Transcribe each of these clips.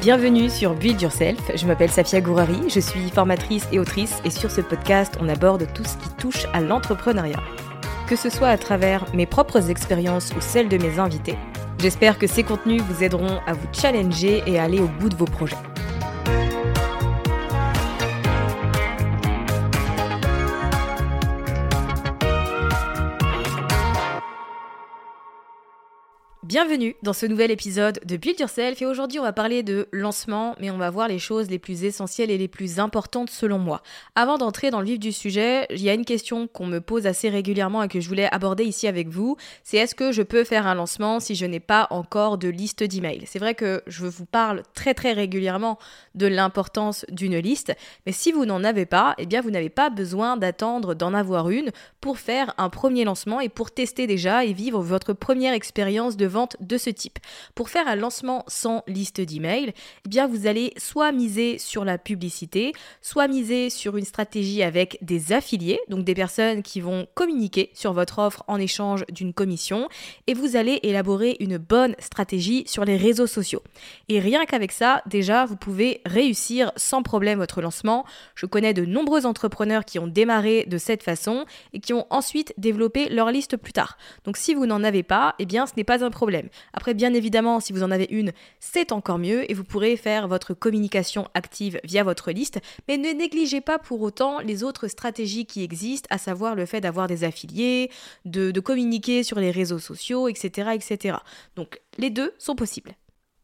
Bienvenue sur Build Yourself, je m'appelle Safia Gourari, je suis formatrice et autrice et sur ce podcast on aborde tout ce qui touche à l'entrepreneuriat. Que ce soit à travers mes propres expériences ou celles de mes invités, j'espère que ces contenus vous aideront à vous challenger et à aller au bout de vos projets. Bienvenue dans ce nouvel épisode de Build Yourself et aujourd'hui on va parler de lancement mais on va voir les choses les plus essentielles et les plus importantes selon moi. Avant d'entrer dans le vif du sujet, il y a une question qu'on me pose assez régulièrement et que je voulais aborder ici avec vous, c'est est-ce que je peux faire un lancement si je n'ai pas encore de liste d'emails? C'est vrai que je vous parle très très régulièrement de l'importance d'une liste, mais si vous n'en avez pas, eh bien vous n'avez pas besoin d'attendre d'en avoir une pour faire un premier lancement et pour tester déjà et vivre votre première expérience de vente de ce type. Pour faire un lancement sans liste d'email, eh bien vous allez soit miser sur la publicité, soit miser sur une stratégie avec des affiliés, donc des personnes qui vont communiquer sur votre offre en échange d'une commission, et vous allez élaborer une bonne stratégie sur les réseaux sociaux. Et rien qu'avec ça, déjà, vous pouvez réussir sans problème votre lancement. Je connais de nombreux entrepreneurs qui ont démarré de cette façon et qui ont ensuite développé leur liste plus tard. Donc si vous n'en avez pas, eh bien ce n'est pas un problème. Après, bien évidemment, si vous en avez une, c'est encore mieux et vous pourrez faire votre communication active via votre liste, mais ne négligez pas pour autant les autres stratégies qui existent, à savoir le fait d'avoir des affiliés, de, de communiquer sur les réseaux sociaux, etc., etc. Donc, les deux sont possibles.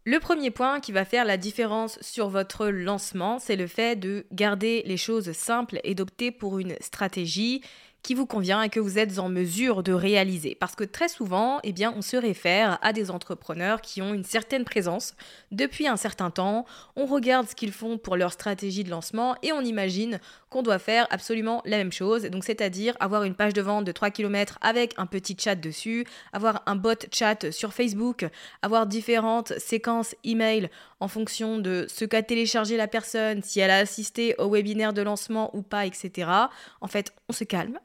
Le premier point qui va faire la différence sur votre lancement, c'est le fait de garder les choses simples et d'opter pour une stratégie qui vous convient et que vous êtes en mesure de réaliser. Parce que très souvent, eh bien, on se réfère à des entrepreneurs qui ont une certaine présence depuis un certain temps. On regarde ce qu'ils font pour leur stratégie de lancement et on imagine qu'on doit faire absolument la même chose. Donc, c'est-à-dire avoir une page de vente de 3 km avec un petit chat dessus, avoir un bot chat sur Facebook, avoir différentes séquences email en fonction de ce qu'a téléchargé la personne, si elle a assisté au webinaire de lancement ou pas, etc. En fait, on se calme.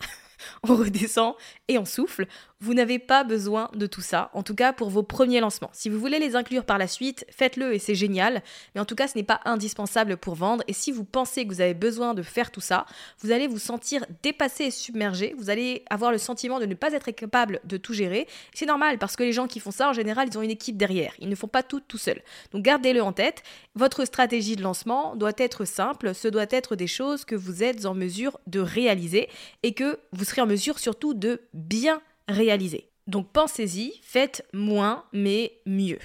On redescend et on souffle. Vous n'avez pas besoin de tout ça, en tout cas pour vos premiers lancements. Si vous voulez les inclure par la suite, faites-le et c'est génial, mais en tout cas ce n'est pas indispensable pour vendre et si vous pensez que vous avez besoin de faire tout ça, vous allez vous sentir dépassé et submergé, vous allez avoir le sentiment de ne pas être capable de tout gérer. C'est normal parce que les gens qui font ça en général, ils ont une équipe derrière, ils ne font pas tout tout seuls. Donc gardez-le en tête, votre stratégie de lancement doit être simple, ce doit être des choses que vous êtes en mesure de réaliser et que vous serez en mesure surtout de bien réaliser. Donc pensez-y, faites moins mais mieux.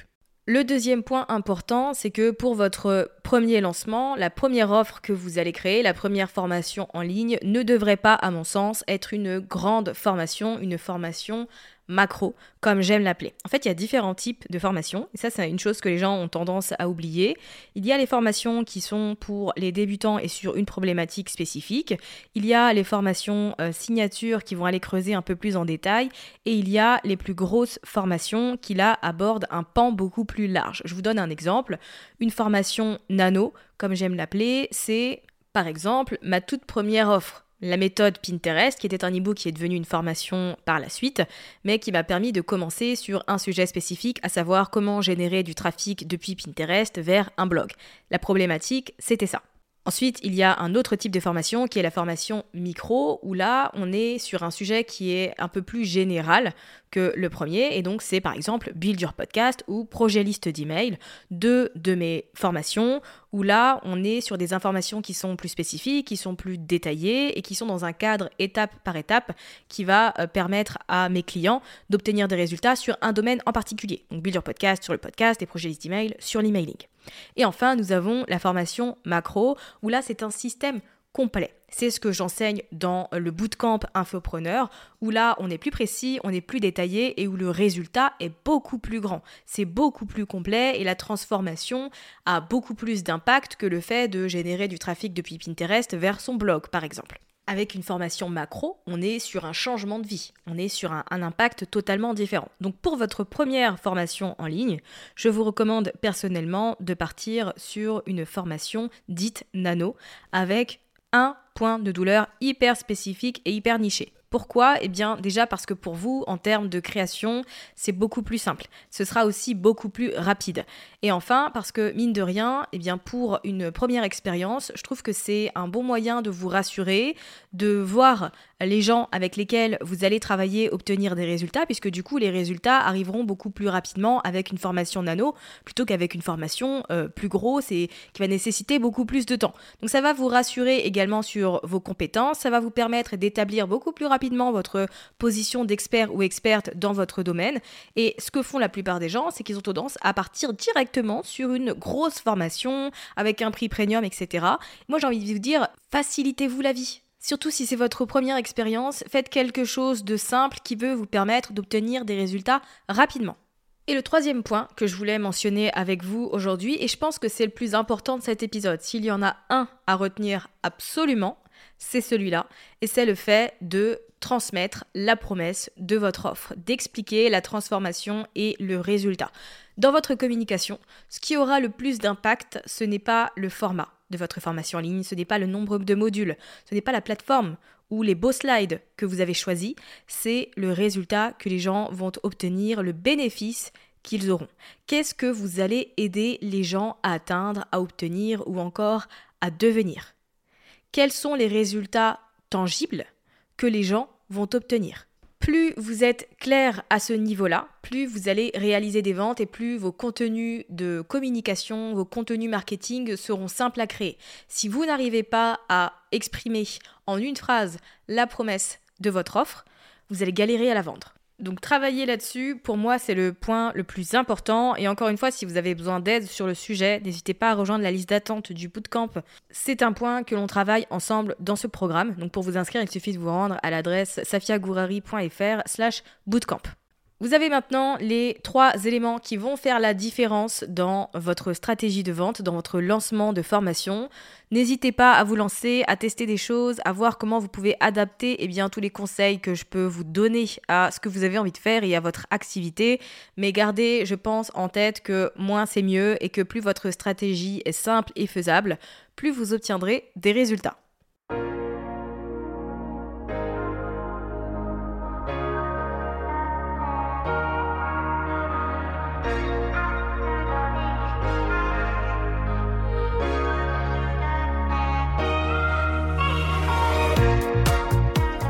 Le deuxième point important, c'est que pour votre premier lancement, la première offre que vous allez créer, la première formation en ligne, ne devrait pas, à mon sens, être une grande formation, une formation macro, comme j'aime l'appeler. En fait, il y a différents types de formations, et ça c'est une chose que les gens ont tendance à oublier. Il y a les formations qui sont pour les débutants et sur une problématique spécifique, il y a les formations euh, signatures qui vont aller creuser un peu plus en détail, et il y a les plus grosses formations qui là abordent un pan beaucoup plus large. Je vous donne un exemple, une formation nano, comme j'aime l'appeler, c'est par exemple ma toute première offre la méthode Pinterest, qui était un e-book qui est devenu une formation par la suite, mais qui m'a permis de commencer sur un sujet spécifique, à savoir comment générer du trafic depuis Pinterest vers un blog. La problématique, c'était ça. Ensuite, il y a un autre type de formation qui est la formation micro, où là, on est sur un sujet qui est un peu plus général que le premier, et donc c'est par exemple Build Your Podcast ou Projet Liste d'email, deux de mes formations, où là, on est sur des informations qui sont plus spécifiques, qui sont plus détaillées et qui sont dans un cadre étape par étape qui va euh, permettre à mes clients d'obtenir des résultats sur un domaine en particulier. Donc Build Your Podcast sur le podcast et Projet Liste d'email sur l'emailing. Et enfin, nous avons la formation macro, où là, c'est un système complet. C'est ce que j'enseigne dans le bootcamp infopreneur, où là, on est plus précis, on est plus détaillé et où le résultat est beaucoup plus grand. C'est beaucoup plus complet et la transformation a beaucoup plus d'impact que le fait de générer du trafic depuis Pinterest vers son blog, par exemple. Avec une formation macro, on est sur un changement de vie, on est sur un, impact totalement différent. Donc pour votre première formation en ligne, je vous recommande personnellement de partir sur une formation dite nano avec un point de douleur hyper spécifique et hyper niché. Pourquoi? Eh bien déjà parce que pour vous, en termes de création, c'est beaucoup plus simple. Ce sera aussi beaucoup plus rapide. Et enfin, parce que mine de rien, eh bien pour une première expérience, je trouve que c'est un bon moyen de vous rassurer, de voir les gens avec lesquels vous allez travailler obtenir des résultats, puisque du coup les résultats arriveront beaucoup plus rapidement avec une formation nano plutôt qu'avec une formation euh, plus grosse et qui va nécessiter beaucoup plus de temps. Donc ça va vous rassurer également sur vos compétences, ça va vous permettre d'établir beaucoup plus rapidement votre position d'expert ou experte dans votre domaine. Et ce que font la plupart des gens, c'est qu'ils ont tendance à partir directement sur une grosse formation avec un prix premium, etc. Moi j'ai envie de vous dire, facilitez-vous la vie. Surtout si c'est votre première expérience, faites quelque chose de simple qui veut vous permettre d'obtenir des résultats rapidement. Et le troisième point que je voulais mentionner avec vous aujourd'hui, et je pense que c'est le plus important de cet épisode, s'il y en a un à retenir absolument, c'est celui-là, et c'est le fait de transmettre la promesse de votre offre, d'expliquer la transformation et le résultat. Dans votre communication, ce qui aura le plus d'impact, ce n'est pas le format, de votre formation en ligne, ce n'est pas le nombre de modules, ce n'est pas la plateforme ou les beaux slides que vous avez choisis, c'est le résultat que les gens vont obtenir, le bénéfice qu'ils auront. Qu'est-ce que vous allez aider les gens à atteindre, à obtenir ou encore à devenir? Quels sont les résultats tangibles que les gens vont obtenir plus vous êtes clair à ce niveau-là, plus vous allez réaliser des ventes et plus vos contenus de communication, vos contenus marketing seront simples à créer. Si vous n'arrivez pas à exprimer en une phrase la promesse de votre offre, vous allez galérer à la vendre. Donc travailler là-dessus, pour moi, c'est le point le plus important. Et encore une fois, si vous avez besoin d'aide sur le sujet, n'hésitez pas à rejoindre la liste d'attente du bootcamp. C'est un point que l'on travaille ensemble dans ce programme. Donc pour vous inscrire, il suffit de vous rendre à l'adresse safiagourari.fr slash bootcamp. Vous avez maintenant les trois éléments qui vont faire la différence dans votre stratégie de vente, dans votre lancement de formation. N'hésitez pas à vous lancer, à tester des choses, à voir comment vous pouvez adapter eh bien, tous les conseils que je peux vous donner à ce que vous avez envie de faire et à votre activité. Mais gardez, je pense, en tête que moins c'est mieux et que plus votre stratégie est simple et faisable, plus vous obtiendrez des résultats.